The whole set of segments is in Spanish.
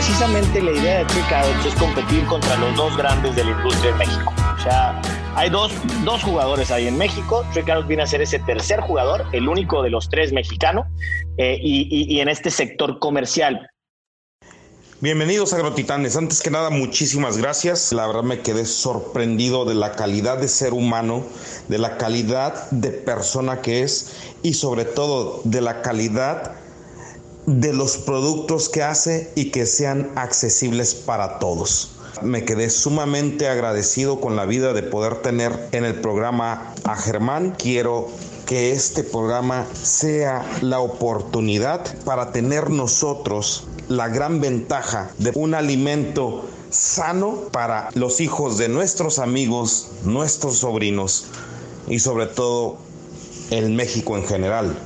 precisamente la idea de Carrots es competir contra los dos grandes de la industria en México. O sea, hay dos, dos jugadores ahí en México. Carrots viene a ser ese tercer jugador, el único de los tres mexicano, eh, y, y en este sector comercial. Bienvenidos a Agrotitanes. Antes que nada, muchísimas gracias. La verdad me quedé sorprendido de la calidad de ser humano, de la calidad de persona que es y sobre todo de la calidad de los productos que hace y que sean accesibles para todos. Me quedé sumamente agradecido con la vida de poder tener en el programa a Germán. Quiero que este programa sea la oportunidad para tener nosotros la gran ventaja de un alimento sano para los hijos de nuestros amigos, nuestros sobrinos y sobre todo el México en general.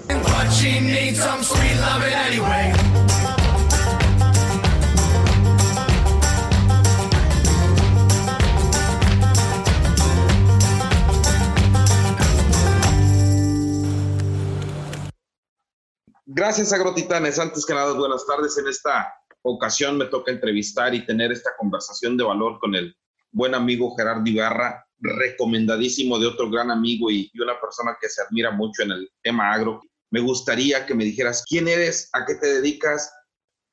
Gracias, Agrotitanes. Antes que nada, buenas tardes. En esta ocasión me toca entrevistar y tener esta conversación de valor con el buen amigo Gerardo Ibarra, recomendadísimo de otro gran amigo y, una persona que se admira mucho en el tema agro. Me gustaría que me dijeras quién eres, a qué te dedicas.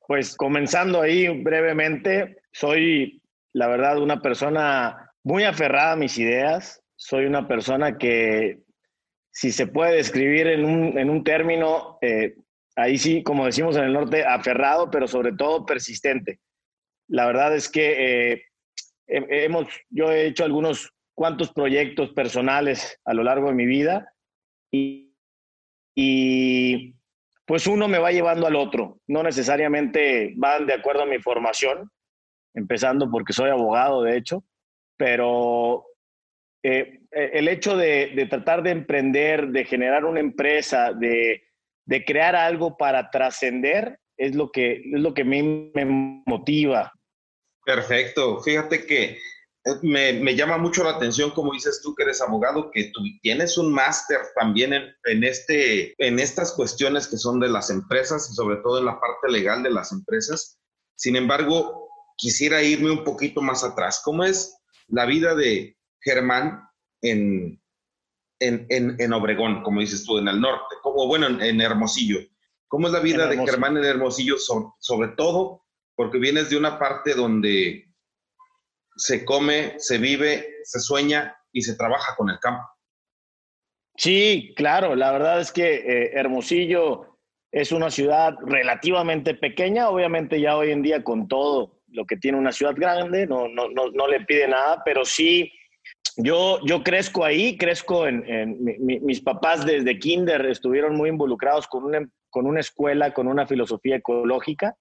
Pues comenzando ahí brevemente, soy, la verdad, una persona muy aferrada a mis ideas. Soy una persona que, si se puede describir en un, en un término, eh, ahí sí, como decimos en el norte, aferrado, pero sobre todo persistente. La verdad es que eh, hemos, yo he hecho algunos cuantos proyectos personales a lo largo de mi vida y, y pues uno me va llevando al otro. No necesariamente van de acuerdo a mi formación, empezando porque soy abogado, de hecho, pero eh, el hecho de, de, tratar de emprender, de generar una empresa, de de crear algo para trascender es lo que es lo que me, me motiva. Perfecto. Fíjate que eh, me, me, llama mucho la atención, como dices tú, que eres abogado, que tú tienes un máster también en, en, este, en estas cuestiones que son de las empresas y sobre todo en la parte legal de las empresas. Sin embargo, quisiera irme un poquito más atrás. ¿Cómo es la vida de Germán en, en, Obregón, como dices tú, en el norte, como bueno, en, Hermosillo. ¿Cómo es la vida de Germán en Hermosillo, sobre, todo porque vienes de una parte donde se come, se vive, se sueña y se trabaja con el campo? Sí, claro, la verdad es que eh, Hermosillo es una ciudad relativamente pequeña, obviamente ya hoy en día con todo lo que tiene una ciudad grande, no, no, no, no le pide nada, pero sí yo, yo crezco ahí, crezco en, mis papás desde kinder estuvieron muy involucrados con una, con una escuela, con una filosofía ecológica,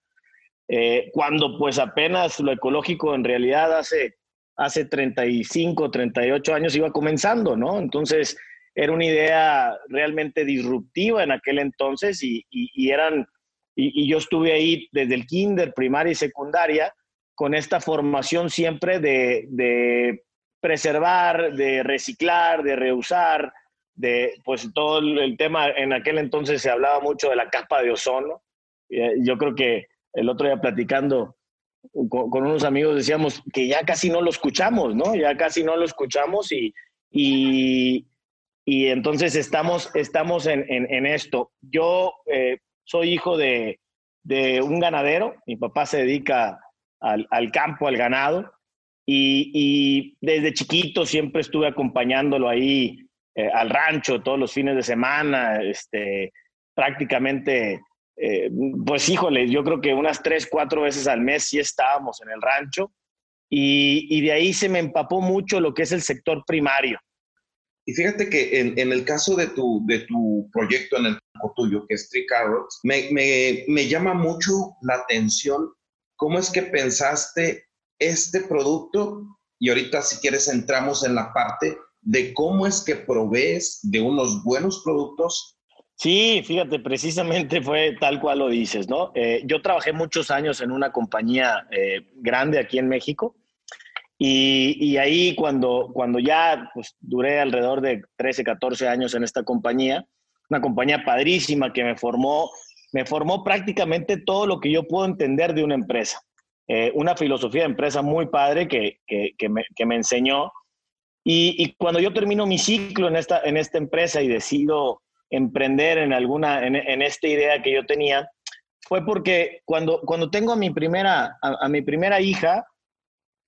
eh, cuando pues apenas lo ecológico en realidad hace, hace 35, 38 años iba comenzando, ¿no? Entonces era una idea realmente disruptiva en aquel entonces y, eran, y, yo estuve ahí desde el kinder, primaria y secundaria con esta formación siempre de preservar, de reciclar, de reusar, de pues todo el tema, en aquel entonces se hablaba mucho de la capa de ozono. Eh, yo creo que el otro día platicando con, unos amigos decíamos que ya casi no lo escuchamos, ¿no? Ya casi no lo escuchamos y, y, y entonces estamos, estamos en, en, esto. Yo eh, soy hijo de, de, un ganadero, mi papá se dedica al, al campo, al ganado, y, desde chiquito siempre estuve acompañándolo ahí eh, al rancho todos los fines de semana, este, prácticamente, eh, pues híjole, yo creo que unas tres, cuatro veces al mes sí estábamos en el rancho y, y de ahí se me empapó mucho lo que es el sector primario. Y fíjate que en, en, el caso de tu, de tu proyecto, en el tuyo, que es Tree Carrots, me, me, me llama mucho la atención cómo es que pensaste este producto y ahorita si quieres entramos en la parte de cómo es que provees de unos buenos productos. Sí, fíjate, precisamente fue tal cual lo dices, ¿no? Eh, yo trabajé muchos años en una compañía eh, grande aquí en México y, y, ahí cuando, cuando ya pues, duré alrededor de 13, 14 años en esta compañía, una compañía padrísima que me formó, me formó prácticamente todo lo que yo puedo entender de una empresa eh, una filosofía de empresa muy padre que, que, me, que me, enseñó. Y, y, cuando yo termino mi ciclo en esta, en esta empresa y decido emprender en alguna, en, esta idea que yo tenía, fue porque cuando, cuando tengo a mi primera, a, mi primera hija,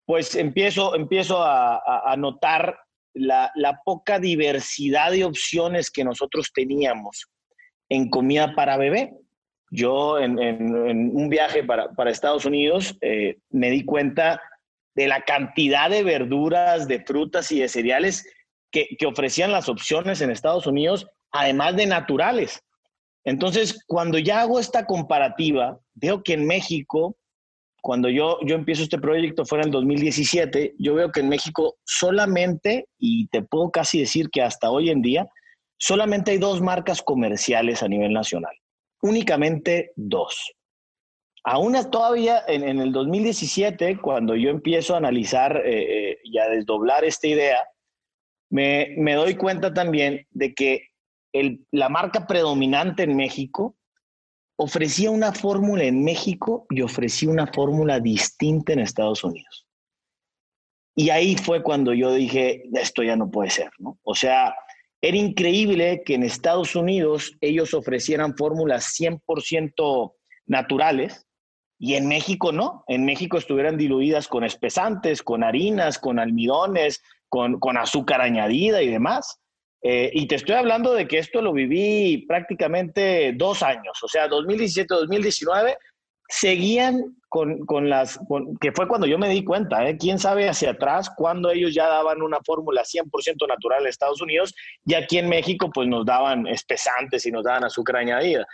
pues empiezo, empiezo a, a notar la, la, poca diversidad de opciones que nosotros teníamos en comida para bebé. Yo en, un viaje para, Estados Unidos eh, me di cuenta de la cantidad de verduras, de frutas y de cereales que, que ofrecían las opciones en Estados Unidos, además de naturales. Entonces, cuando ya hago esta comparativa, veo que en México, cuando yo, yo empiezo este proyecto, fue en el 2017, yo veo que en México solamente, y te puedo casi decir que hasta hoy en día, solamente hay dos marcas comerciales a nivel nacional únicamente dos. Aún todavía en, el 2017, cuando yo empiezo a analizar eh, eh, y a desdoblar esta idea, me, doy cuenta también de que la marca predominante en México ofrecía una fórmula en México y ofrecía una fórmula distinta en Estados Unidos. Y ahí fue cuando yo dije, esto ya no puede ser, ¿no? O sea, era increíble que en Estados Unidos ellos ofrecieran fórmulas 100% naturales y en México no. En México estuvieran diluidas con espesantes, con harinas, con almidones, con, azúcar añadida y demás. Eh, y te estoy hablando de que esto lo viví prácticamente dos años, o sea, 2017-2019 seguían con, con las, que fue cuando yo me di cuenta, ¿eh? quién sabe hacia atrás, cuando ellos ya daban una fórmula 100% natural en Estados Unidos y aquí en México pues nos daban espesantes y nos daban azúcar añadida.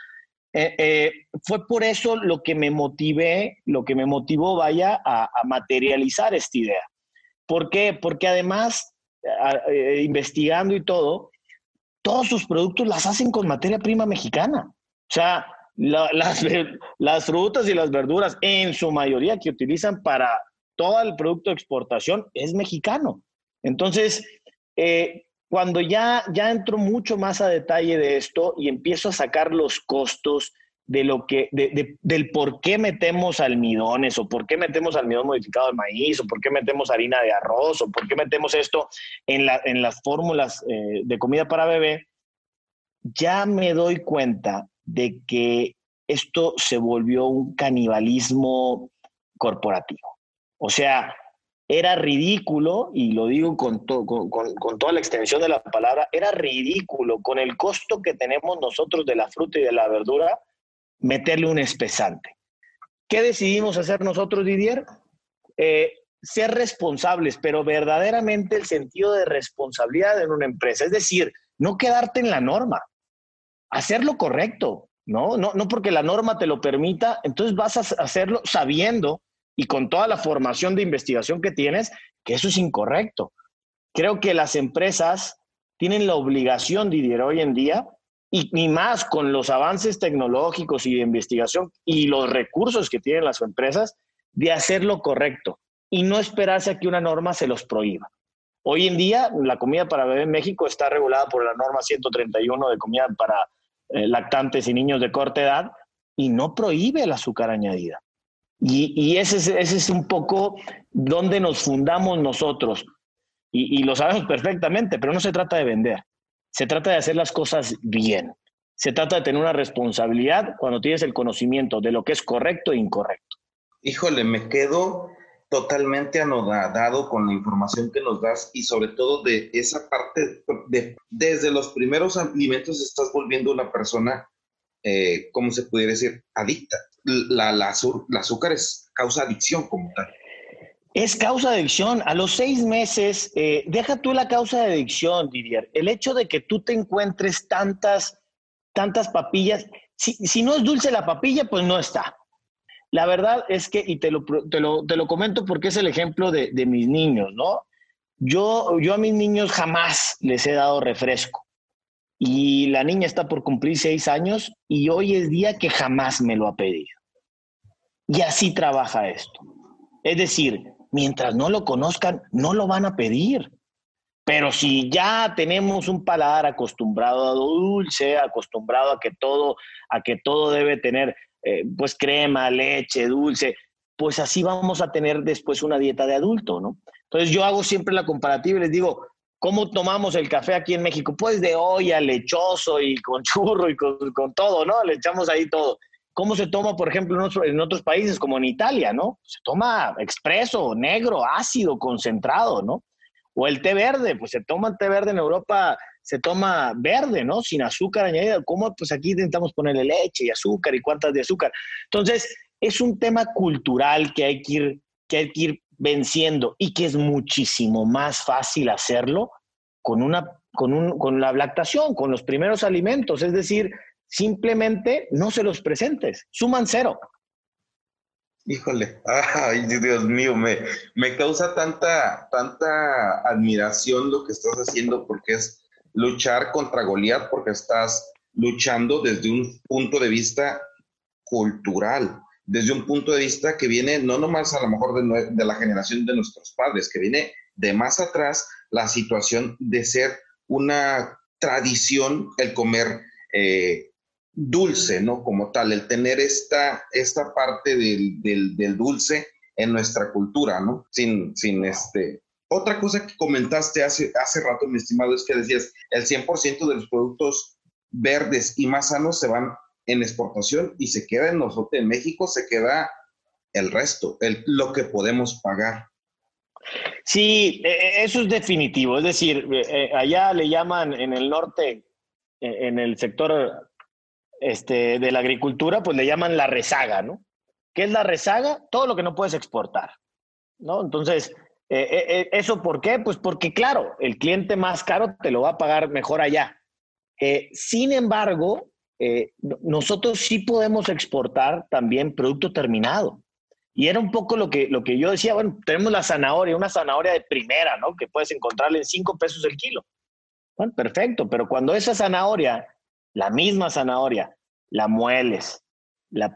Eh, eh, fue por eso lo que me motivé, lo que me motivó, vaya, a, materializar esta idea. ¿Por qué? Porque además, eh, investigando y todo, todos sus productos las hacen con materia prima mexicana. O sea, las, las frutas y las verduras, en su mayoría que utilizan para todo el producto de exportación, es mexicano. Entonces, eh, cuando ya, ya entro mucho más a detalle de esto y empiezo a sacar los costos de lo que, del por qué metemos almidones o por qué metemos almidón modificado de maíz o por qué metemos harina de arroz o por qué metemos esto en, la, en las fórmulas eh, de comida para bebé, ya me doy cuenta de que esto se volvió un canibalismo corporativo. O sea, era ridículo, y lo digo con, con, toda la extensión de la palabra, era ridículo con el costo que tenemos nosotros de la fruta y de la verdura, meterle un espesante. ¿Qué decidimos hacer nosotros, Didier? Eh, ser responsables, pero verdaderamente el sentido de responsabilidad en una empresa, es decir, no quedarte en la norma, hacer lo correcto, ¿no? No, no porque la norma te lo permita, entonces vas a hacerlo sabiendo y con toda la formación de investigación que tienes, que eso es incorrecto. Creo que las empresas tienen la obligación, Didier, hoy en día, y, ni más con los avances tecnológicos y de investigación y los recursos que tienen las empresas, de hacer lo correcto y no esperarse a que una norma se los prohíba. Hoy en día, la comida para bebé en México está regulada por la norma 131 de comida para eh, lactantes y niños de corta edad y no prohíbe el azúcar añadida. Y, ese, es, ese, es, un poco donde nos fundamos nosotros. Y, y, lo sabemos perfectamente, pero no se trata de vender. Se trata de hacer las cosas bien. Se trata de tener una responsabilidad cuando tienes el conocimiento de lo que es correcto e incorrecto. Híjole, me quedo totalmente anodado con la información que nos das y sobre todo de esa parte, de, desde los primeros alimentos estás volviendo una persona, eh, ¿cómo se pudiera decir? Adicta. La, la, azúcar es causa adicción como tal. Es causa de adicción. A los seis meses, eh, deja tú la causa de adicción, Didier. El hecho de que tú te encuentres tantas, tantas papillas, si, si no es dulce la papilla, pues no está. La verdad es que, y te lo, te lo, te lo comento porque es el ejemplo de, de, mis niños, ¿no? Yo, yo a mis niños jamás les he dado refresco. Y la niña está por cumplir seis años y hoy es día que jamás me lo ha pedido. Y así trabaja esto. Es decir, mientras no lo conozcan, no lo van a pedir. Pero si ya tenemos un paladar acostumbrado a dulce, acostumbrado a que todo, a que todo debe tener eh, pues crema, leche, dulce. pues así vamos a tener después una dieta de adulto, ¿no? Entonces yo hago siempre la comparativa y les digo, ¿cómo tomamos el café aquí en México? Pues de olla, lechoso y con churro y con, con todo, ¿no? Le echamos ahí todo. ¿Cómo se toma, por ejemplo, en otros, países como en Italia, ¿no? Se toma expreso, negro, ácido, concentrado, ¿no? O el té verde, pues se toma el té verde en Europa, se toma verde, ¿no? Sin azúcar añadida. ¿Cómo? Pues aquí intentamos ponerle leche y azúcar y cuántas de azúcar. Entonces, es un tema cultural que hay que ir, que hay que ir venciendo y que es muchísimo más fácil hacerlo con, una, con, un, con la lactación, con los primeros alimentos. Es decir, simplemente no se los presentes, suman cero. Híjole, ay Dios mío, me, me causa tanta, tanta admiración lo que estás haciendo porque es luchar contra Goliat, porque estás luchando desde un punto de vista cultural, desde un punto de vista que viene no nomás a lo mejor de, de la generación de nuestros padres, que viene de más atrás la situación de ser una tradición el comer eh, dulce, ¿no? Como tal, el tener esta, esta parte del, del, dulce en nuestra cultura, ¿no? Sin, sin este... Otra cosa que comentaste hace, hace rato, mi estimado, es que decías, el 100% de los productos verdes y más sanos se van en exportación y se queda en nosotros, en México se queda el resto, el, lo que podemos pagar. Sí, e, e, eso es definitivo. Es decir, eh, allá le llaman en el norte, e, en el sector este, de la agricultura, pues le llaman la rezaga, ¿no? ¿Qué es la rezaga? Todo lo que no puedes exportar, ¿no? Entonces, eh, eh, eh, ¿eso por qué? Pues porque, claro, el cliente más caro te lo va a pagar mejor allá. sin embargo, nosotros sí podemos exportar también producto terminado. Y era un poco lo que, lo que yo decía, bueno, tenemos la zanahoria, una zanahoria de primera, ¿no? Que puedes encontrarle en cinco pesos el kilo. Bueno, perfecto, pero cuando esa zanahoria la misma zanahoria, la mueles, la,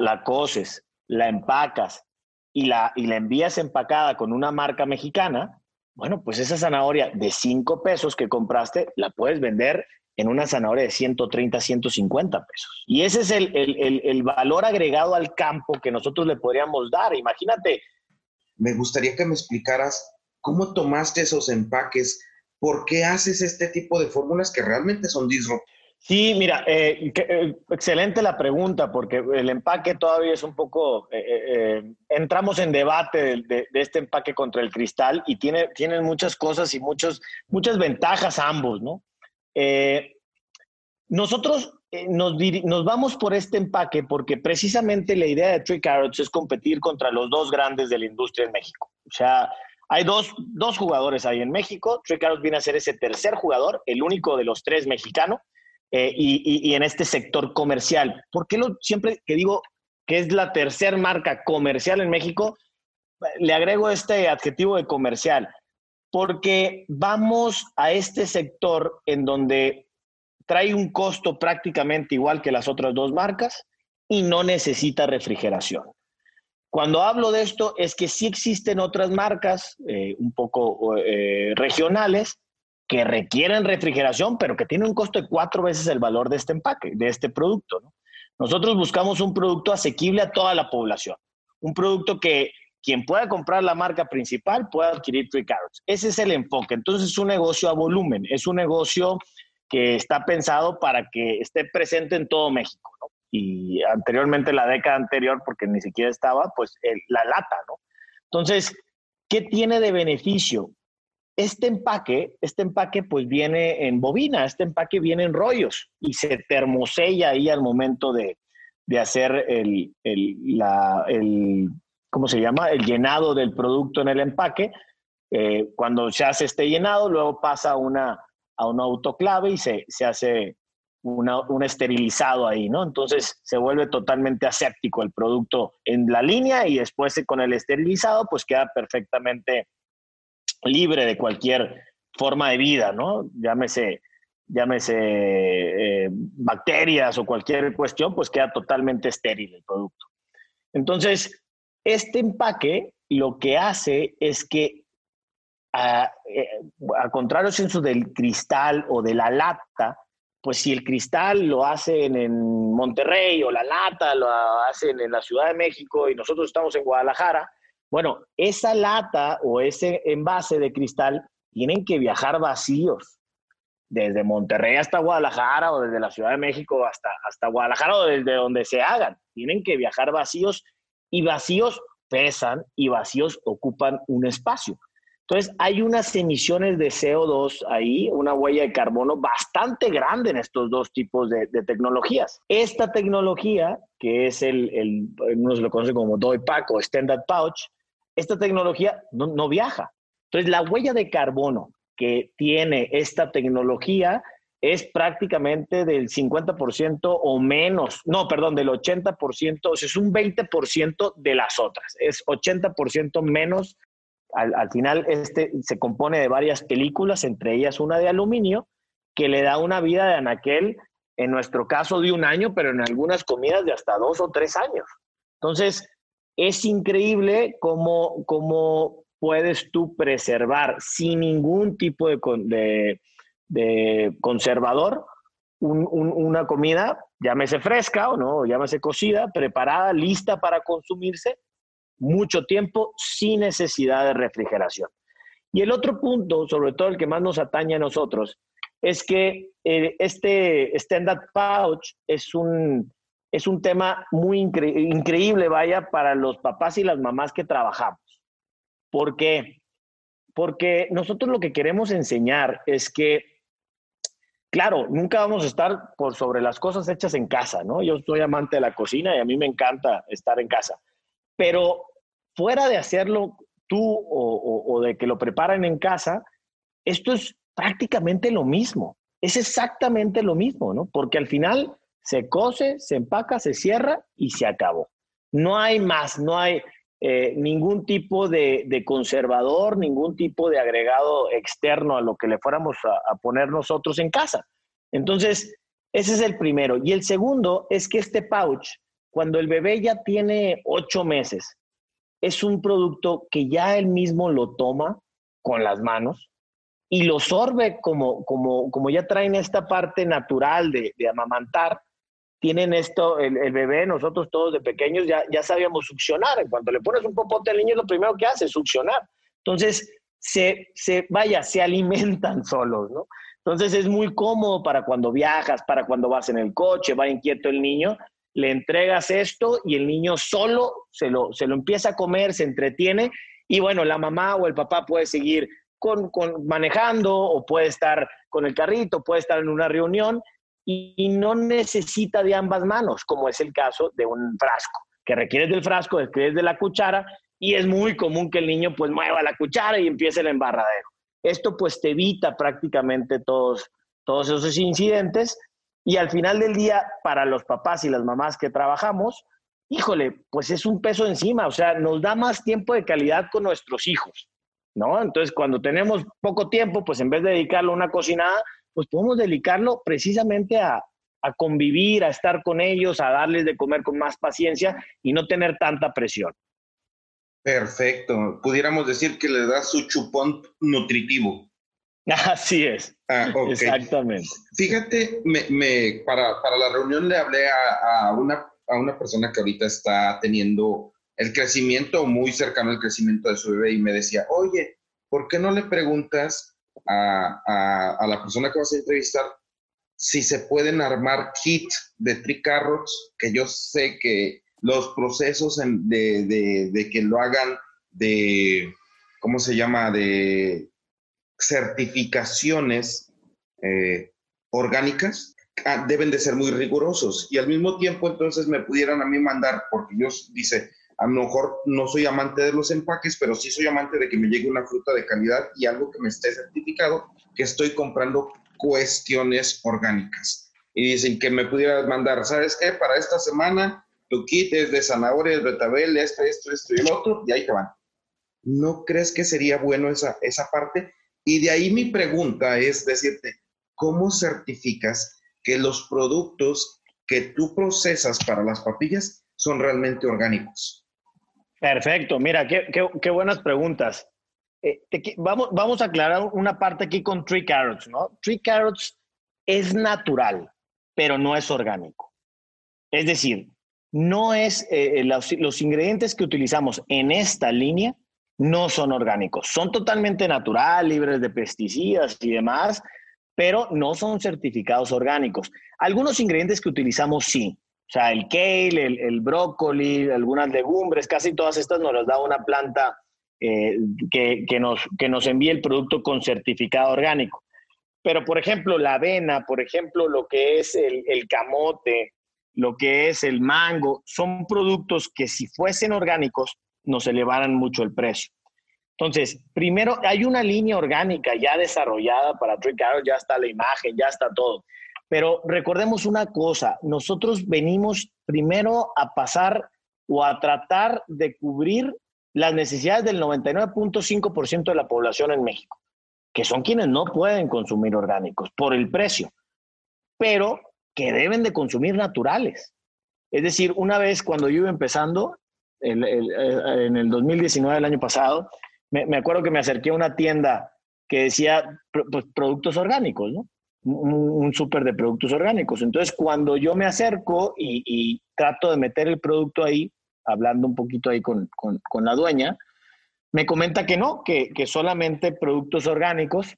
la, coces, la empacas y la, y la envías empacada con una marca mexicana, bueno, pues esa zanahoria de 5 pesos que compraste la puedes vender en una zanahoria de 130, 150 pesos. Y ese es el, el, el, valor agregado al campo que nosotros le podríamos dar. Imagínate. Me gustaría que me explicaras cómo tomaste esos empaques, por qué haces este tipo de fórmulas que realmente son disruptivas Sí, mira, eh, eh, excelente la pregunta, porque el empaque todavía es un poco, eh, entramos en debate de, este empaque contra el cristal y tiene, tienen muchas cosas y muchos, muchas ventajas ambos, ¿no? nosotros nos, vamos por este empaque porque precisamente la idea de Tree Carrots es competir contra los dos grandes de la industria en México. O sea, hay dos, dos jugadores ahí en México. Tree Carrots viene a ser ese tercer jugador, el único de los tres mexicano. Eh, y, en este sector comercial. ¿Por qué lo, siempre que digo que es la tercera marca comercial en México, le agrego este adjetivo de comercial? Porque vamos a este sector en donde trae un costo prácticamente igual que las otras dos marcas y no necesita refrigeración. Cuando hablo de esto es que sí existen otras marcas eh, un poco eh, regionales que requieren refrigeración, pero que tienen un costo de cuatro veces el valor de este empaque, de este producto. Nosotros buscamos un producto asequible a toda la población, un producto que quien pueda comprar la marca principal pueda adquirir Three Carrots. Ese es el enfoque. Entonces es un negocio a volumen, es un negocio que está pensado para que esté presente en todo México. Y anteriormente, la década anterior, porque ni siquiera estaba, pues la lata, ¿no? Entonces, ¿qué tiene de beneficio? Este empaque, este empaque pues viene en bobina, este empaque viene en rollos y se termosella ahí al momento de, hacer el, ¿cómo se llama? El llenado del producto en el empaque. Eh, cuando se hace este llenado, luego pasa a una, a una autoclave y se, hace un esterilizado ahí, ¿no? Entonces se vuelve totalmente aséptico el producto en la línea y después con el esterilizado pues queda perfectamente libre de cualquier forma de vida, ¿no? Llámese, llámese eh, bacterias o cualquier cuestión, pues queda totalmente estéril el producto. Entonces, este empaque lo que hace es que, a, eh, a contrario del cristal o de la lata, pues si el cristal lo hacen en Monterrey o la lata lo hacen en la Ciudad de México y nosotros estamos en Guadalajara, bueno, esa lata o ese envase de cristal tienen que viajar vacíos desde Monterrey hasta Guadalajara o desde la Ciudad de México hasta, hasta Guadalajara o desde donde se hagan. Tienen que viajar vacíos y vacíos pesan y vacíos ocupan un espacio. Entonces, hay unas emisiones de CO2 ahí, una huella de carbono bastante grande en estos dos tipos de, tecnologías. Esta tecnología, que es el, el uno se lo conoce como Doi Pack o Standard Pouch, esta tecnología no, viaja. Entonces, la huella de carbono que tiene esta tecnología es prácticamente del 50% o menos, no, perdón, del 80%, o sea, es un 20% de las otras, es 80% menos. Al, al, final, este se compone de varias películas, entre ellas una de aluminio, que le da una vida de anaquel, en nuestro caso de un año, pero en algunas comidas de hasta dos o tres años. Entonces, es increíble cómo, cómo puedes tú preservar sin ningún tipo de, de, conservador una comida, llámese fresca o no, llámese cocida, preparada, lista para consumirse mucho tiempo sin necesidad de refrigeración. Y el otro punto, sobre todo el que más nos atañe a nosotros, es que eh, este stand-up pouch es un, es un tema muy increíble, vaya, para los papás y las mamás que trabajamos. ¿Por qué? Porque nosotros lo que queremos enseñar es que, claro, nunca vamos a estar por sobre las cosas hechas en casa, ¿no? Yo soy amante de la cocina y a mí me encanta estar en casa. Pero fuera de hacerlo tú o, o de que lo preparen en casa, esto es prácticamente lo mismo. Es exactamente lo mismo, ¿no? Porque al final se cose, se empaca, se cierra y se acabó. No hay más, no hay, eh, ningún tipo de, conservador, ningún tipo de agregado externo a lo que le fuéramos a, poner nosotros en casa. Entonces, ese es el primero. Y el segundo es que este pouch, cuando el bebé ya tiene ocho meses, es un producto que ya él mismo lo toma con las manos y lo sorbe como, como, como ya traen esta parte natural de, de amamantar, tienen esto, el, bebé, nosotros todos de pequeños ya, ya sabíamos succionar. En cuanto le pones un popote al niño, lo primero que hace es succionar. Entonces, se, se, vaya, se alimentan solos, ¿no? Entonces es muy cómodo para cuando viajas, para cuando vas en el coche, va inquieto el niño, le entregas esto y el niño solo se lo, se lo empieza a comer, se entretiene y bueno, la mamá o el papá puede seguir con, con, manejando o puede estar con el carrito, puede estar en una reunión y no necesita de ambas manos, como es el caso de un frasco, que requiere del frasco, requiere de la cuchara y es muy común que el niño pues mueva la cuchara y empiece el embarradero. Esto pues te evita prácticamente todos, todos esos incidentes y al final del día para los papás y las mamás que trabajamos, híjole, pues es un peso encima, o sea, nos da más tiempo de calidad con nuestros hijos, ¿no? Entonces cuando tenemos poco tiempo, pues en vez de dedicarlo a una cocinada, pues podemos dedicarlo precisamente a, convivir, a estar con ellos, a darles de comer con más paciencia y no tener tanta presión. Perfecto. Pudiéramos decir que le da su chupón nutritivo. Así es. Ah, Exactamente. Fíjate, me, para, la reunión le hablé a, una, a una persona que ahorita está teniendo el crecimiento muy cercano al crecimiento de su bebé y me decía, oye, ¿por qué no le preguntas a, a, la persona que vas a entrevistar si se pueden armar kits de tricarrots, que yo sé que los procesos de, de, de, que lo hagan de, ¿cómo se llama?, de certificaciones eh, orgánicas, ah, deben de ser muy rigurosos. Y al mismo tiempo, entonces, me pudieran a mí mandar, porque yo dice, a lo mejor no soy amante de los empaques, pero sí soy amante de que me llegue una fruta de calidad y algo que me esté certificado, que estoy comprando cuestiones orgánicas. Y dicen que me pudieras mandar, ¿sabes qué? Para esta semana, tu kit es de zanahorias, betabel, esto, esto, esto y el otro, y ahí te van. ¿No crees que sería bueno esa, esa parte? Y de ahí mi pregunta es decirte, ¿cómo certificas que los productos que tú procesas para las papillas son realmente orgánicos? Perfecto, mira, qué, buenas preguntas. Eh, vamos, vamos a aclarar una parte aquí con Tree Carrots, ¿no? Tree Carrots es natural, pero no es orgánico. Es decir, no es eh, eh, los, ingredientes que utilizamos en esta línea no son orgánicos, son totalmente natural, libres de pesticidas y demás, pero no son certificados orgánicos. Algunos ingredientes que utilizamos sí, sea, el kale, el, brócoli, algunas legumbres, casi todas estas nos las da una planta eh, que, nos, que nos envíe el producto con certificado orgánico. Pero, por ejemplo, la avena, por ejemplo, lo que es el, el camote, lo que es el mango, son productos que si fuesen orgánicos nos elevaran mucho el precio. Entonces, primero, hay una línea orgánica ya desarrollada para Tree ya está la imagen, ya está todo. Pero recordemos una cosa, nosotros venimos primero a pasar o a tratar de cubrir las necesidades del 99.5% de la población en México, que son quienes no pueden consumir orgánicos por el precio. Pero que deben de consumir naturales. Es decir, una vez cuando yo iba empezando, en el 2019, el año pasado, me, acuerdo que me acerqué a una tienda que decía pues, productos orgánicos, ¿no? Un, súper de productos orgánicos. Entonces, cuando yo me acerco y, trato de meter el producto ahí, hablando un poquito ahí con, con, la dueña, me comenta que no, que, que, solamente productos orgánicos,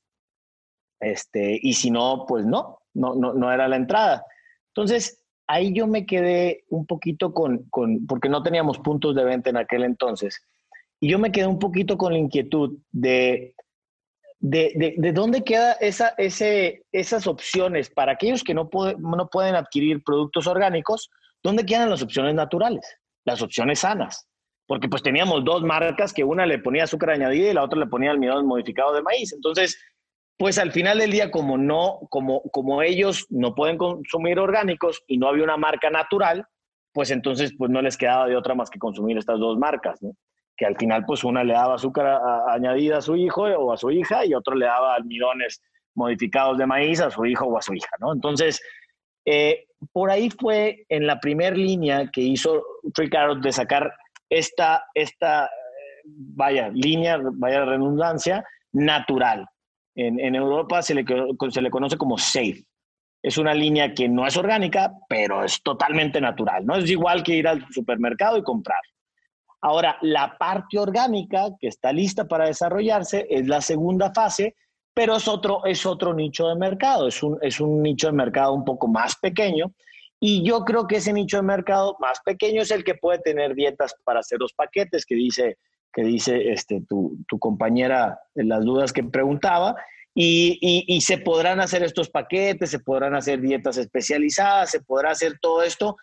este, y si no, pues no, no, no, no era la entrada. Entonces, ahí yo me quedé un poquito con, con, porque no teníamos puntos de venta en aquel entonces, y yo me quedé un poquito con la inquietud de, de, de, dónde quedan esa, esas opciones para aquellos que no, no pueden adquirir productos orgánicos, ¿dónde quedan las opciones naturales, las opciones sanas? Porque pues teníamos dos marcas que una le ponía azúcar añadida y la otra le ponía almidón modificado de maíz. Entonces, pues al final del día, como no, como, como ellos no pueden consumir orgánicos y no había una marca natural, pues entonces pues no les quedaba de otra más que consumir estas dos marcas. Que al final pues una le daba azúcar añadida a su hijo o a su hija y otro le daba almidones modificados de maíz a su hijo o a su hija, ¿no? Entonces, eh, por ahí fue en la primera línea que hizo Carrot de sacar esta, esta, eh, vaya, línea, vaya redundancia, natural en, Europa se le, se le conoce como SAFE. Es una línea que no es orgánica, pero es totalmente natural. No es igual que ir al supermercado y comprar. Ahora, la parte orgánica que está lista para desarrollarse es la segunda fase, pero es otro, es otro nicho de mercado, es un, es un nicho de mercado un poco más pequeño. Y yo creo que ese nicho de mercado más pequeño es el que puede tener dietas para hacer los paquetes que dice que dice este, tu, tu compañera en las dudas que preguntaba. Y, y, se podrán hacer estos paquetes, se podrán hacer dietas especializadas, se podrá hacer todo esto.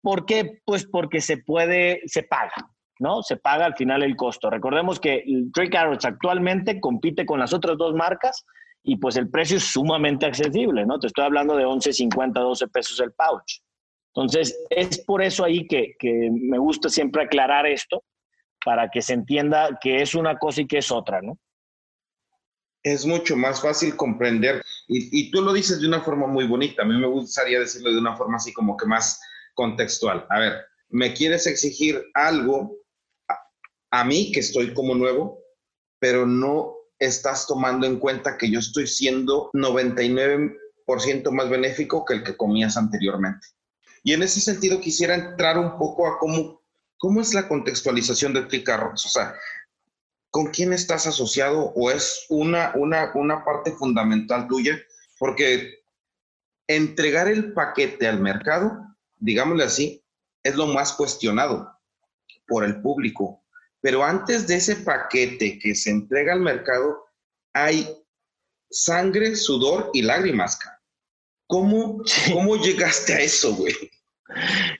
¿Por qué? Pues porque se puede, se paga, ¿no? Se paga al final el costo. Recordemos que Trey Carrots actualmente compite con las otras dos marcas y pues el precio es sumamente accesible, ¿no? Te estoy hablando de 11.50, 12 pesos el pouch. Entonces, es por eso ahí que, que me gusta siempre aclarar esto, para que se entienda que es una cosa y que es otra, ¿no? Es mucho más fácil comprender, y, tú lo dices de una forma muy bonita, a mí me gustaría decirlo de una forma así como que más contextual. A ver, me quieres exigir algo a, mí que estoy como nuevo, pero no estás tomando en cuenta que yo estoy siendo 99% más benéfico que el que comías anteriormente. Y en ese sentido quisiera entrar un poco a cómo ¿Cómo es la contextualización de Tricarrots? O sea, ¿con quién estás asociado o es una, una, una parte fundamental tuya? Porque entregar el paquete al mercado, digámosle así, es lo más cuestionado por el público. Pero antes de ese paquete que se entrega al mercado, hay sangre, sudor y lágrimas. ¿Cómo, ¿Cómo llegaste a eso, güey?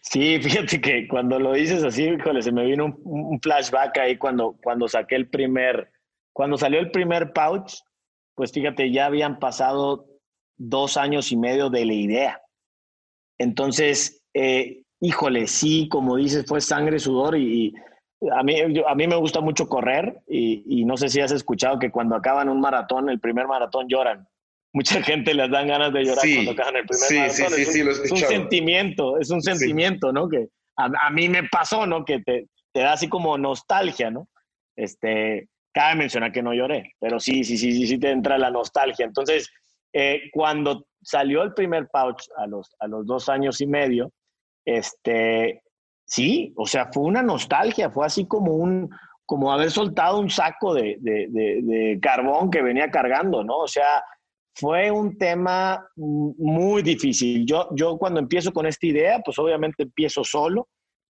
Sí, fíjate que cuando lo dices así, híjole, se me vino un, flashback ahí cuando, cuando saqué el primer, cuando salió el primer pouch, pues fíjate, ya habían pasado dos años y medio de la idea. Entonces, eh, híjole, sí, como dices, fue sangre, sudor y, a, mí, a mí me gusta mucho correr y, y no sé si has escuchado que cuando acaban un maratón, el primer maratón lloran mucha gente les dan ganas de llorar cuando acaban el primer sí, maratón. Sí, sí, es, un, es un sentimiento, es un sentimiento, ¿no? Que a, mí me pasó, ¿no? Que te, te, da así como nostalgia, ¿no? Este, cabe mencionar que no lloré, pero sí, sí, sí, sí, sí te entra la nostalgia. Entonces, Eh, cuando salió el primer pouch a los, a los dos años y medio, este, sí, o sea, fue una nostalgia, fue así como un, como haber soltado un saco de, de, carbón que venía cargando, ¿no? O sea, fue un tema muy difícil. Yo, yo cuando empiezo con esta idea, pues obviamente empiezo solo.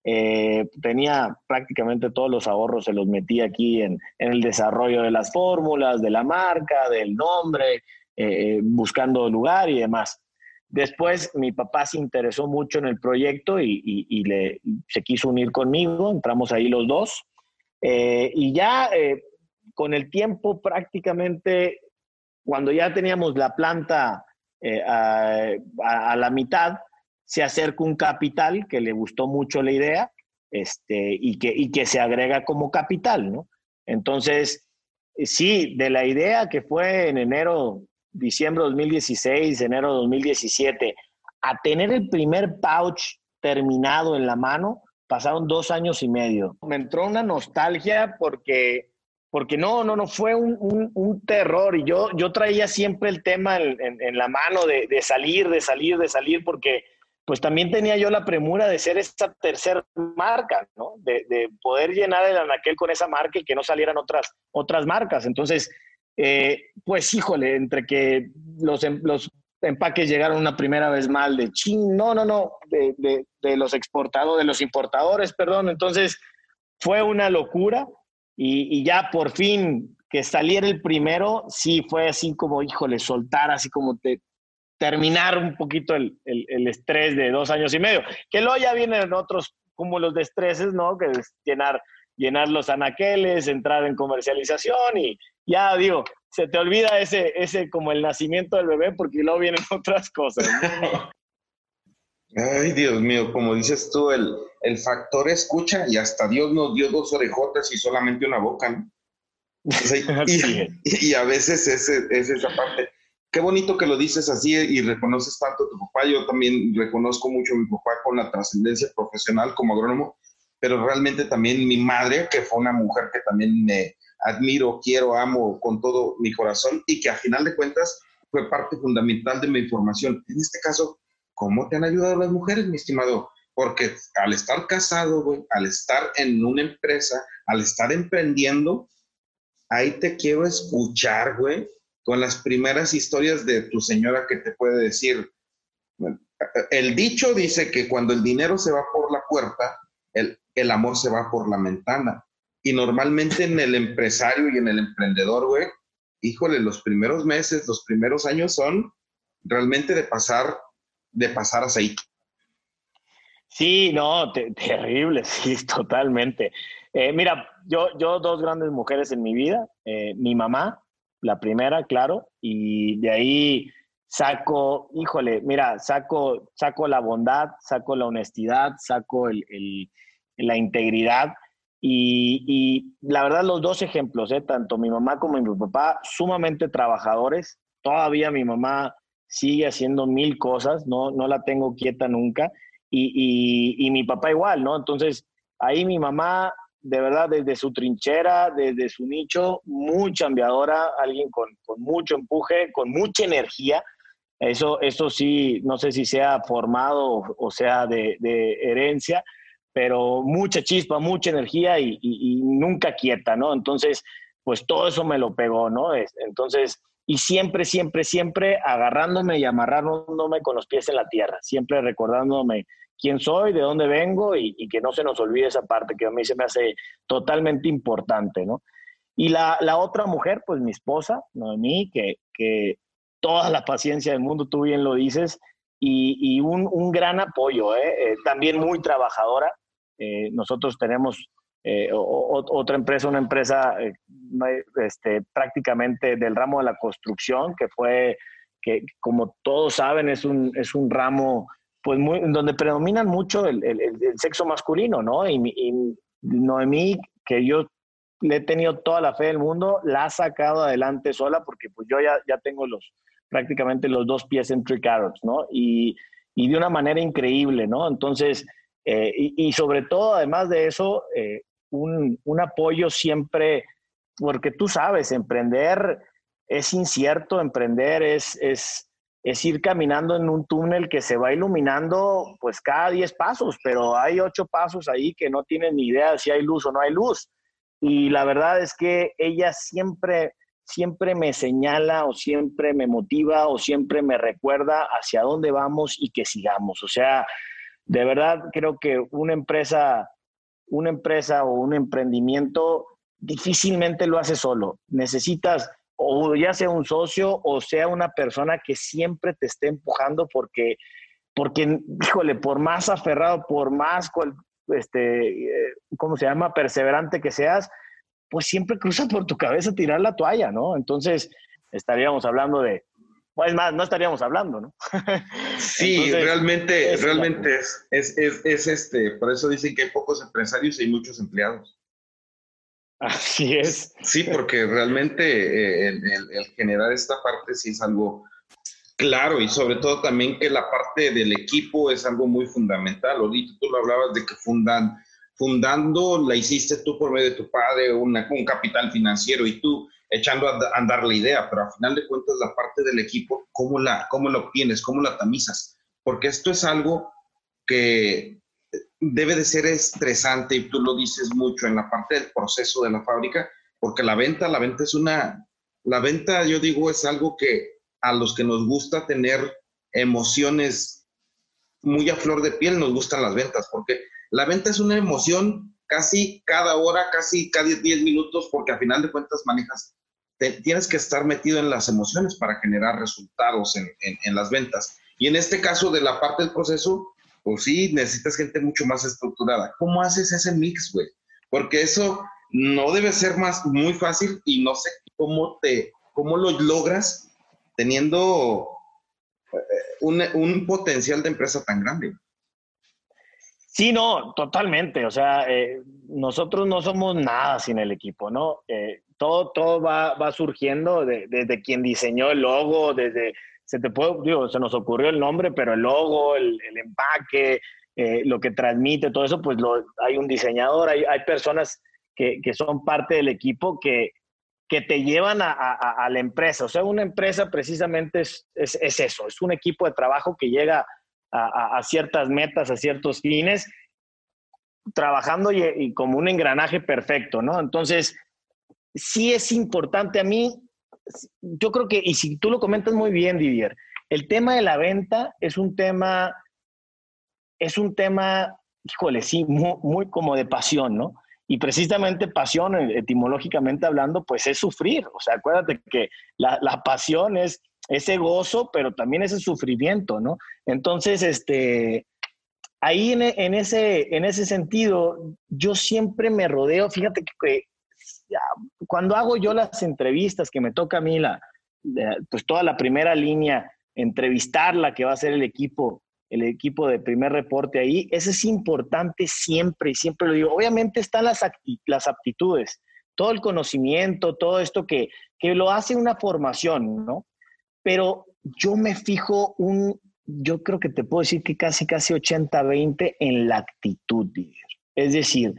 Eh, tenía prácticamente todos los ahorros, se los metí aquí en, el desarrollo de las fórmulas, de la marca, del nombre, eh, buscando lugar y demás. Después mi papá se interesó mucho en el proyecto y, le, se quiso unir conmigo, entramos ahí los dos. Eh, y ya eh, con el tiempo prácticamente, cuando ya teníamos la planta a, la mitad, se acerca un capital que le gustó mucho la idea este, y, que, y que se agrega como capital, ¿no? Entonces, sí, de la idea que fue en enero diciembre de 2016, enero de 2017, a tener el primer pouch terminado en la mano, pasaron dos años y medio. Me entró una nostalgia porque, porque no, no, no, fue un, un, terror. Y yo, yo traía siempre el tema en, en, la mano de, de, salir, de salir, de salir, porque pues también tenía yo la premura de ser esta tercera marca, ¿no? De, de, poder llenar el anaquel con esa marca y que no salieran otras, otras marcas. Entonces, eh, pues híjole, entre que los, em, los empaques llegaron una primera vez mal de chin, no, no, no, de, los exportadores, de los importadores, perdón. Entonces fue una locura y, ya por fin que saliera el primero, sí fue así como, híjole, soltar, así como te, terminar un poquito el, el, estrés de dos años y medio, que luego ya vienen otros cúmulos de estreses, ¿no? Que llenar, llenar los anaqueles, entrar en comercialización y, ya digo, se te olvida ese, ese como el nacimiento del bebé porque luego vienen otras cosas. Ay, Dios mío, como dices tú, el, el factor escucha y hasta Dios nos dio dos orejotas y solamente una boca, ¿no? y, a veces es, es esa parte. Qué bonito que lo dices así y reconoces tanto a tu papá. Yo también reconozco mucho a mi papá con la trascendencia profesional como agrónomo, pero realmente también mi madre, que fue una mujer que también me, admiro, quiero, amo con todo mi corazón y que a final de cuentas fue parte fundamental de mi información. En este caso, ¿cómo te han ayudado las mujeres, mi estimado? Porque al estar casado, güey, al estar en una empresa, al estar emprendiendo, ahí te quiero escuchar, güey, con las primeras historias de tu señora que te puede decir. El dicho dice que cuando el dinero se va por la puerta, el, el amor se va por la ventana. Y normalmente en el empresario y en el emprendedor, güey, híjole, los primeros meses, los primeros años son realmente de pasar, de pasar aceite. Sí, no, terrible, sí, totalmente. Eh, mira, yo, yo dos grandes mujeres en mi vida, eh, mi mamá, la primera, claro, y de ahí saco, híjole, mira, saco, saco la bondad, saco la honestidad, saco el, la integridad y, la verdad, los dos ejemplos, ¿eh? tanto mi mamá como mi papá, sumamente trabajadores. Todavía mi mamá sigue haciendo mil cosas, no, no la tengo quieta nunca. Y, y, mi papá igual, ¿no? Entonces, ahí mi mamá, de verdad, desde su trinchera, desde su nicho, muy chambeadora, alguien con, mucho empuje, con mucha energía. Eso, eso sí, no sé si sea formado o, sea de herencia, pero mucha chispa, mucha energía y, nunca quieta, ¿no? Entonces, pues todo eso me lo pegó, ¿no? Entonces, y siempre, siempre, siempre agarrándome y amarrándome con los pies en la tierra, siempre recordándome quién soy, de dónde vengo y, que no se nos olvide esa parte que a mí se me hace totalmente importante, ¿no? Y la, la otra mujer, pues mi esposa, Noemí, que, que toda la paciencia del mundo, tú bien lo dices, y, un, un, gran apoyo, ¿eh? ¿eh? también muy trabajadora, eh, nosotros tenemos eh, otra empresa, una empresa eh, este, prácticamente del ramo de la construcción, que fue, que como todos saben, es un, es un ramo pues muy, donde predominan mucho el, el, sexo masculino, ¿no? Y, y, Noemí, que yo le he tenido toda la fe del mundo, la ha sacado adelante sola porque pues yo ya, ya tengo los prácticamente los dos pies en Three Carrots, ¿no? Y, y de una manera increíble, ¿no? Entonces, eh, y, sobre todo, además de eso, eh, un, un, apoyo siempre, porque tú sabes, emprender es incierto emprender, es, es, es ir caminando en un túnel que se va iluminando pues cada 10 pasos, pero hay 8 pasos ahí que no tienen ni idea si hay luz o no hay luz. Y la verdad es que ella siempre, siempre me señala o siempre me motiva o siempre me recuerda hacia dónde vamos y que sigamos. O sea, de verdad creo que una empresa, una empresa o un emprendimiento difícilmente lo hace solo. Necesitas o ya sea un socio o sea una persona que siempre te esté empujando porque, porque híjole, por más aferrado, por más, este, eh, ¿cómo se llama?, perseverante que seas, pues siempre cruza por tu cabeza tirar la toalla, ¿no? Entonces, estaríamos hablando de, pues más, no estaríamos hablando, ¿no? sí, realmente, realmente es, es, es, es, este, por eso dicen que hay pocos empresarios y hay muchos empleados. Así es. Sí, porque realmente eh, el, generar esta parte sí es algo claro y sobre todo también que la parte del equipo es algo muy fundamental. Ahorita tú lo hablabas de que fundan, fundando la hiciste tú por medio de tu padre, una, un capital financiero y tú echando a andar la idea, pero al final de cuentas la parte del equipo, ¿cómo la, cómo la obtienes? ¿Cómo la tamizas? Porque esto es algo que debe de ser estresante, y tú lo dices mucho, en la parte del proceso de la fábrica, porque la venta, la venta es una, la venta yo digo es algo que a los que nos gusta tener emociones muy a flor de piel nos gustan las ventas, porque la venta es una emoción casi cada hora, casi cada 10 minutos, porque a final de cuentas manejas, tienes que estar metido en las emociones para generar resultados en, en las ventas. Y en este caso de la parte del proceso, pues sí, necesitas gente mucho más estructurada. ¿Cómo haces ese mix, güey? Porque eso no debe ser más muy fácil y no sé cómo te, cómo lo logras teniendo eh, un, un potencial de empresa tan grande. Sí, no, totalmente. O sea, eh, nosotros no somos nada sin el equipo, ¿no? Eh, todo, todo va, va surgiendo desde quien diseñó el logo, desde se te puede, digo, se nos ocurrió el nombre, pero el logo, el, empaque, eh, lo que transmite, todo eso, pues lo, hay un diseñador, hay, hay personas que, que, son parte del equipo que, que te llevan a, a, la empresa. O sea, una empresa precisamente es, es, es eso, es un equipo de trabajo que llega a, ciertas metas, a ciertos fines, trabajando y, como un engranaje perfecto, ¿no? Entonces, sí es importante a mí yo creo que, y si tú lo comentas muy bien, Didier, el tema de la venta es un tema, es un tema, híjole, sí, muy, como de pasión, ¿no? Y precisamente pasión, eh, etimológicamente hablando, pues es sufrir. O sea, acuérdate que la, pasión es ese gozo, pero también ese sufrimiento, ¿no? Entonces, este, ahí en, en, ese, en ese sentido, yo siempre me rodeo, fíjate que cuando hago yo las entrevistas que me toca a mí, la, pues toda la primera línea, entrevistarla que va a ser el equipo, el equipo de primer reporte ahí, eso es importante siempre y siempre lo digo. Obviamente están las, las aptitudes, todo el conocimiento, todo esto que, que lo hace una formación, ¿no? Pero yo me fijo un, yo creo que te puedo decir que casi, casi 80-20 en la actitud, Es decir,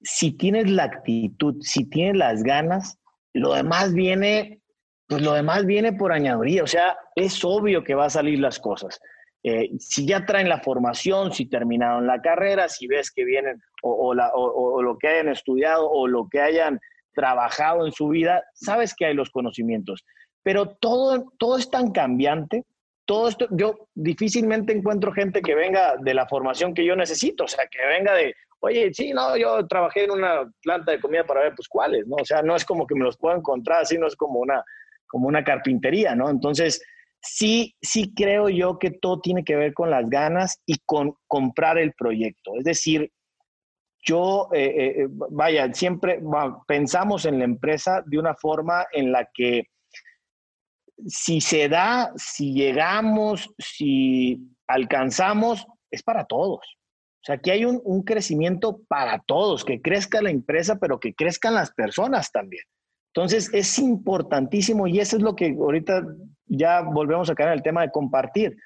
si tienes la actitud, si tienes las ganas, lo demás viene, pues lo demás viene por añadiduría. O sea, es obvio que va a salir las cosas. Eh, si ya traen la formación, si terminaron la carrera, si ves que vienen o, o, lo que hayan estudiado o lo que hayan trabajado en su vida, sabes que hay los conocimientos. Pero todo, todo es tan cambiante. Todo esto, yo difícilmente encuentro gente que venga de la formación que yo necesito, o sea, que venga de Oye, sí, no, yo trabajé en una planta de comida para ver, pues, cuáles, ¿no? O sea, no es como que me los pueda encontrar así, no es como una, como una carpintería, ¿no? Entonces, sí, sí creo yo que todo tiene que ver con las ganas y con comprar el proyecto. Es decir, yo, eh, eh, eh, vaya, siempre pensamos en la empresa de una forma en la que si se da, si llegamos, si alcanzamos, es para todos. O sea, aquí hay un, crecimiento para todos, que crezca la empresa, pero que crezcan las personas también. Entonces, es importantísimo y eso es lo que ahorita ya volvemos a caer en el tema de compartir.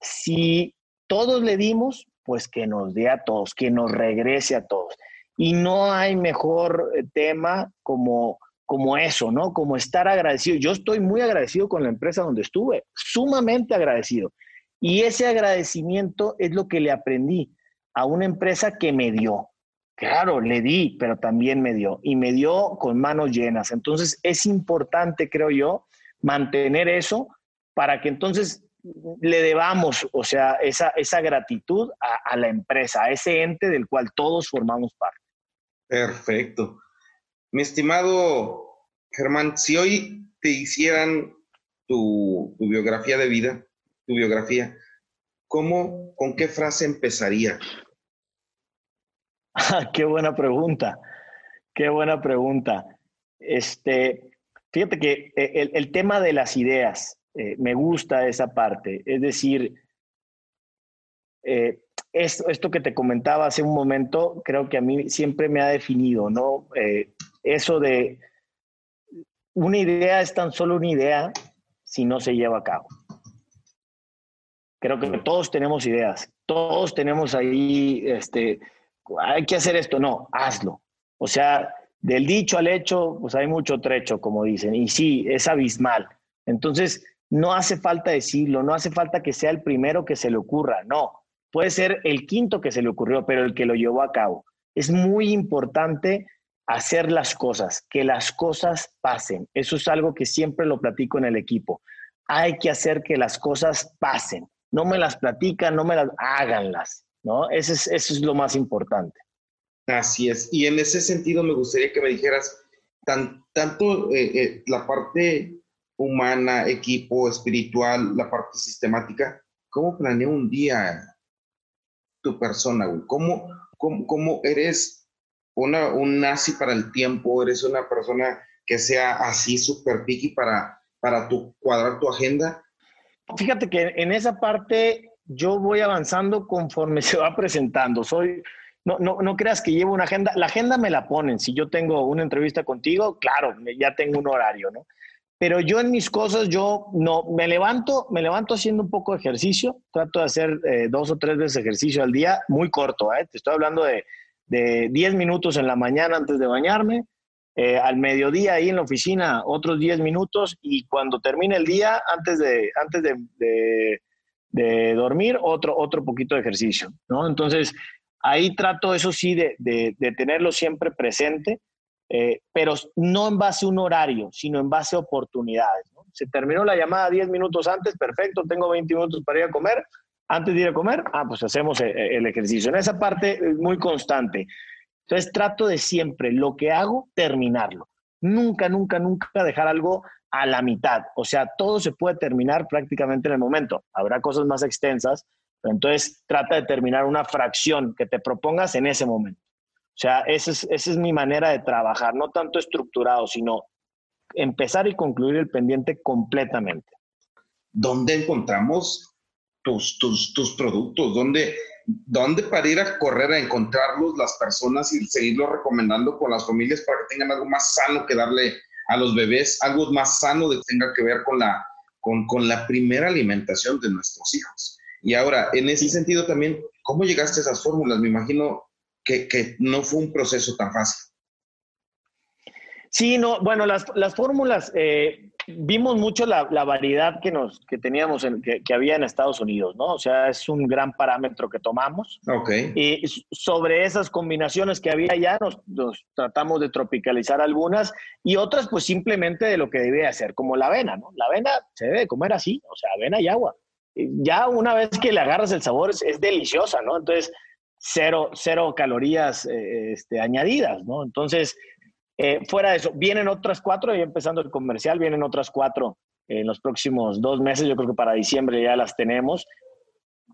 Si todos le dimos, pues que nos dé a todos, que nos regrese a todos. Y no hay mejor eh, tema como, como eso, ¿no? Como estar agradecido. Yo estoy muy agradecido con la empresa donde estuve, sumamente agradecido. Y ese agradecimiento es lo que le aprendí a una empresa que me dio. Claro, le di, pero también me dio. Y me dio con manos llenas. Entonces es importante, creo yo, mantener eso para que entonces le debamos, o sea, esa, esa gratitud a, a la empresa, a ese ente del cual todos formamos parte. Perfecto. Mi estimado Germán, si hoy te hicieran tu, biografía de vida, tu biografía, ¿cómo, con qué frase empezaría? Ah, qué buena pregunta, qué buena pregunta. Este, fíjate que eh, el, tema de las ideas, eh, me gusta esa parte, es decir, eh, esto, esto, que te comentaba hace un momento, creo que a mí siempre me ha definido, ¿no? Eso de una idea es tan solo una idea si no se lleva a cabo. Creo que todos tenemos ideas, todos tenemos ahí, este, hay que hacer esto, no, hazlo. O sea, del dicho al hecho, pues hay mucho trecho, como dicen, y sí, es abismal. Entonces, no hace falta decirlo, no hace falta que sea el primero que se le ocurra, no, puede ser el quinto que se le ocurrió, pero el que lo llevó a cabo. Es muy importante hacer las cosas, que las cosas pasen. Eso es algo que siempre lo platico en el equipo. Hay que hacer que las cosas pasen. No me las platican, no me las háganlas, ¿no? Eso es, eso es lo más importante. Así es. Y en ese sentido me gustaría que me dijeras tan, tanto eh, eh, la parte humana, equipo, espiritual, la parte sistemática, ¿cómo planea un día tu persona, güey? ¿Cómo, cómo, eres una, un nazi para el tiempo? ¿Eres una persona que sea así súper picky para, para tu, cuadrar tu agenda? Fíjate que en esa parte yo voy avanzando conforme se va presentando. Soy, no, no, no creas que llevo una agenda. La agenda me la ponen. Si yo tengo una entrevista contigo, claro, ya tengo un horario, ¿no? pero yo en mis cosas, yo no, me levanto, me levanto haciendo un poco de ejercicio, trato de hacer eh, dos o tres veces ejercicio al día, muy corto, ¿eh? te estoy hablando de, de 10 minutos en la mañana antes de bañarme, eh, al mediodía ahí en la oficina otros 10 minutos y cuando termine el día, antes de, antes de, de, dormir, otro, otro poquito de ejercicio, ¿no? Entonces, ahí trato eso sí de, de tenerlo siempre presente eh, pero no en base a un horario, sino en base a oportunidades. Se terminó la llamada 10 minutos antes, perfecto, tengo 20 minutos para ir a comer. Antes de ir a comer, ah, pues hacemos eh, eh, el ejercicio. En esa parte muy constante. Entonces trato de siempre lo que hago, terminarlo. Nunca, nunca, nunca dejar algo a la mitad. O sea, todo se puede terminar prácticamente en el momento. Habrá cosas más extensas, pero entonces trata de terminar una fracción que te propongas en ese momento. O sea, esa es, esa es mi manera de trabajar, no tanto estructurado, sino empezar y concluir el pendiente completamente. ¿Dónde encontramos tus, tus, tus productos? ¿Dónde, ¿Dónde para ir a correr a encontrarlos las personas y seguirlos recomendando con las familias para que tengan algo más sano que darle a los bebés, algo más sano que tenga que ver con la, con, con la primera alimentación de nuestros hijos? Y ahora, en ese sentido también, ¿cómo llegaste a esas fórmulas? Me imagino que, no fue un proceso tan fácil. Sí, no, bueno, las, las fórmulas, eh, vimos mucho la, la, variedad que, nos, que teníamos, en, que, que, había en Estados Unidos, ¿no? O sea, es un gran parámetro que tomamos. Ok. Y sobre esas combinaciones que había ya, nos, nos, tratamos de tropicalizar algunas y otras, pues simplemente de lo que debe hacer, como la avena, ¿no? La avena se debe comer así, o sea, avena y agua. Ya una vez que le agarras el sabor, es, es deliciosa, ¿no? Entonces, cero, cero calorías eh, este, añadidas, ¿no? Entonces, eh, fuera de eso, vienen otras cuatro, y empezando el comercial, vienen otras cuatro en los próximos dos meses, yo creo que para diciembre ya las tenemos.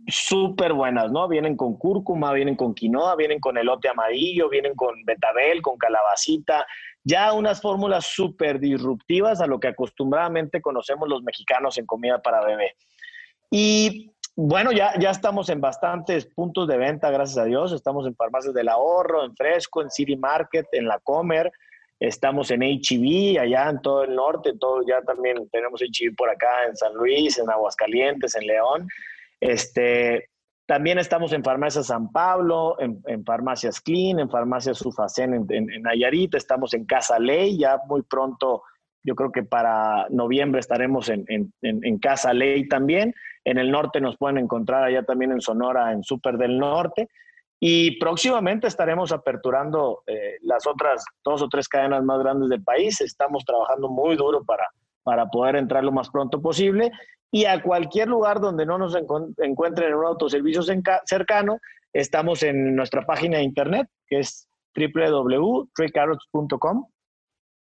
Súper buenas, ¿no? Vienen con cúrcuma, vienen con quinoa, vienen con elote amarillo, vienen con betabel, con calabacita, ya unas fórmulas súper disruptivas a lo que acostumbradamente conocemos los mexicanos en comida para bebé. Y bueno, ya, ya estamos en bastantes puntos de venta, gracias a Dios. Estamos en Farmacias del Ahorro, en Fresco, en City Market, en La Comer. Estamos en e allá en todo el norte. Todo, ya también tenemos e por acá en San Luis, en Aguascalientes, en León. Este, También estamos en Farmacias San Pablo, en, Farmacias Clean, en Farmacias Sufacén en, en, Nayarit, estamos en Casa Ley, ya muy pronto, yo creo que para noviembre estaremos en, Casa Ley también. En el norte nos pueden encontrar allá también en Sonora, en Super del Norte. Y próximamente estaremos aperturando eh, las otras dos o tres cadenas más grandes del país. Estamos trabajando muy duro para, para poder entrar lo más pronto posible. Y a cualquier lugar donde no nos encuentren en un autoservicio cercano, estamos en nuestra página de internet, que es www.treecarrots.com.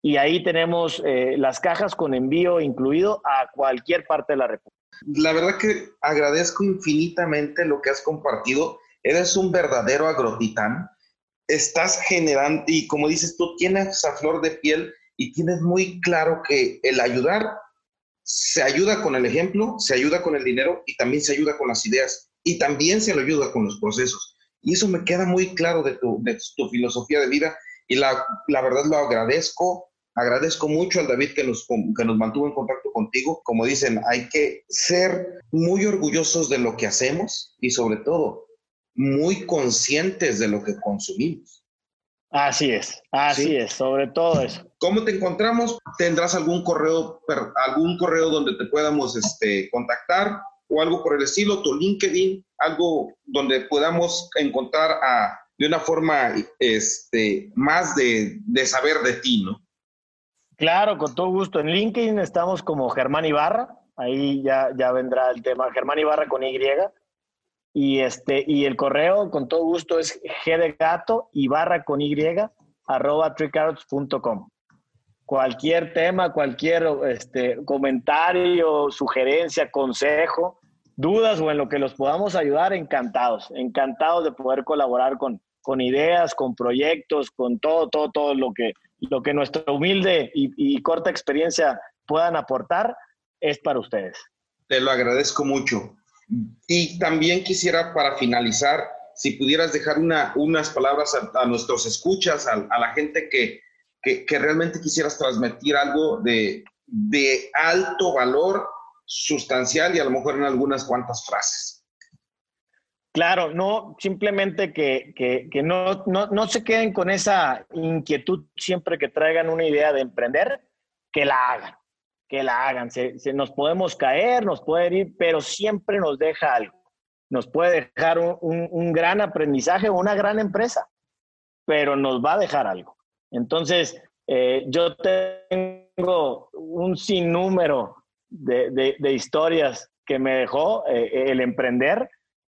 Y ahí tenemos eh, las cajas con envío incluido a cualquier parte de la República. La verdad que agradezco infinitamente lo que has compartido eres un verdadero agrotitán, estás generando, y como dices tú, tienes esa flor de piel y tienes muy claro que el ayudar se ayuda con el ejemplo, se ayuda con el dinero y también se ayuda con las ideas y también se lo ayuda con los procesos. Y eso me queda muy claro de tu, de tu filosofía de vida y la, la, verdad lo agradezco. Agradezco mucho al David que nos, que nos mantuvo en contacto contigo. Como dicen, hay que ser muy orgullosos de lo que hacemos y sobre todo muy conscientes de lo que consumimos. Así es, así es, sobre todo eso. ¿Cómo te encontramos? ¿Tendrás algún correo, algún correo donde te podamos este, contactar o algo por el estilo, tu LinkedIn, algo donde podamos encontrar a, de una forma este, más de, de saber de ti, ¿no? Claro, con todo gusto. En LinkedIn estamos como Germán Ibarra, ahí ya, ya vendrá el tema, Germán Ibarra con Y. Y, este, y el correo, con todo gusto, es g de gato y barra con y arroba tricarrots.com. Cualquier tema, cualquier este, comentario, sugerencia, consejo, dudas o en lo que los podamos ayudar, encantados, encantados de poder colaborar con, con ideas, con proyectos, con todo, todo, todo lo que, lo que nuestra humilde y, y corta experiencia puedan aportar, es para ustedes. Te lo agradezco mucho. Y también quisiera, para finalizar, si pudieras dejar una, unas palabras a, nuestros escuchas, a, la gente que, realmente quisieras transmitir algo de, alto valor sustancial y a lo mejor en algunas cuantas frases. Claro, no, simplemente que, no, se queden con esa inquietud siempre que traigan una idea de emprender, que la hagan que la hagan. Se, nos podemos caer, nos puede ir, pero siempre nos deja algo. Nos puede dejar un, gran aprendizaje o una gran empresa, pero nos va a dejar algo. Entonces, eh, yo tengo un sinnúmero de, de, historias que me dejó eh, el emprender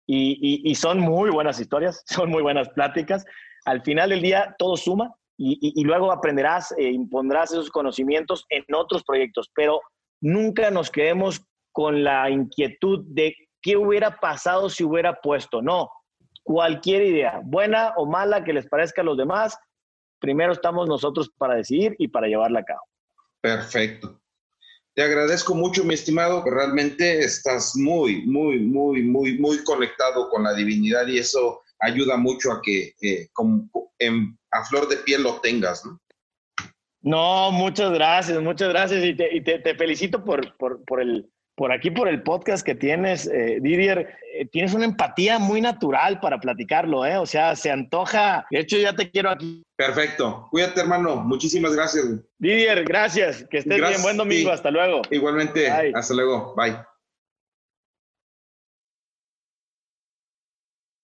y, y, son muy buenas historias, son muy buenas pláticas. Al final del día, todo suma y, luego aprenderás e impondrás esos conocimientos en otros proyectos, pero nunca nos quedemos con la inquietud de qué hubiera pasado si hubiera puesto. No, cualquier idea, buena o mala que les parezca a los demás, primero estamos nosotros para decidir y para llevarla a cabo. Perfecto. Te agradezco mucho, mi estimado, que realmente estás muy, muy, muy, muy, muy conectado con la divinidad y eso ayuda mucho a que eh, a flor de piel lo tengas, ¿no? No, muchas gracias, muchas gracias y te, felicito por, por, el, por aquí, por el podcast que tienes, eh, Didier. Eh, tienes una empatía muy natural para platicarlo, ¿eh? O sea, se antoja. De hecho, ya te quiero aquí. Perfecto. Cuídate, hermano. Muchísimas gracias. Didier, gracias. Que estés bien. Buen domingo. Hasta luego. Igualmente. Hasta luego. Bye.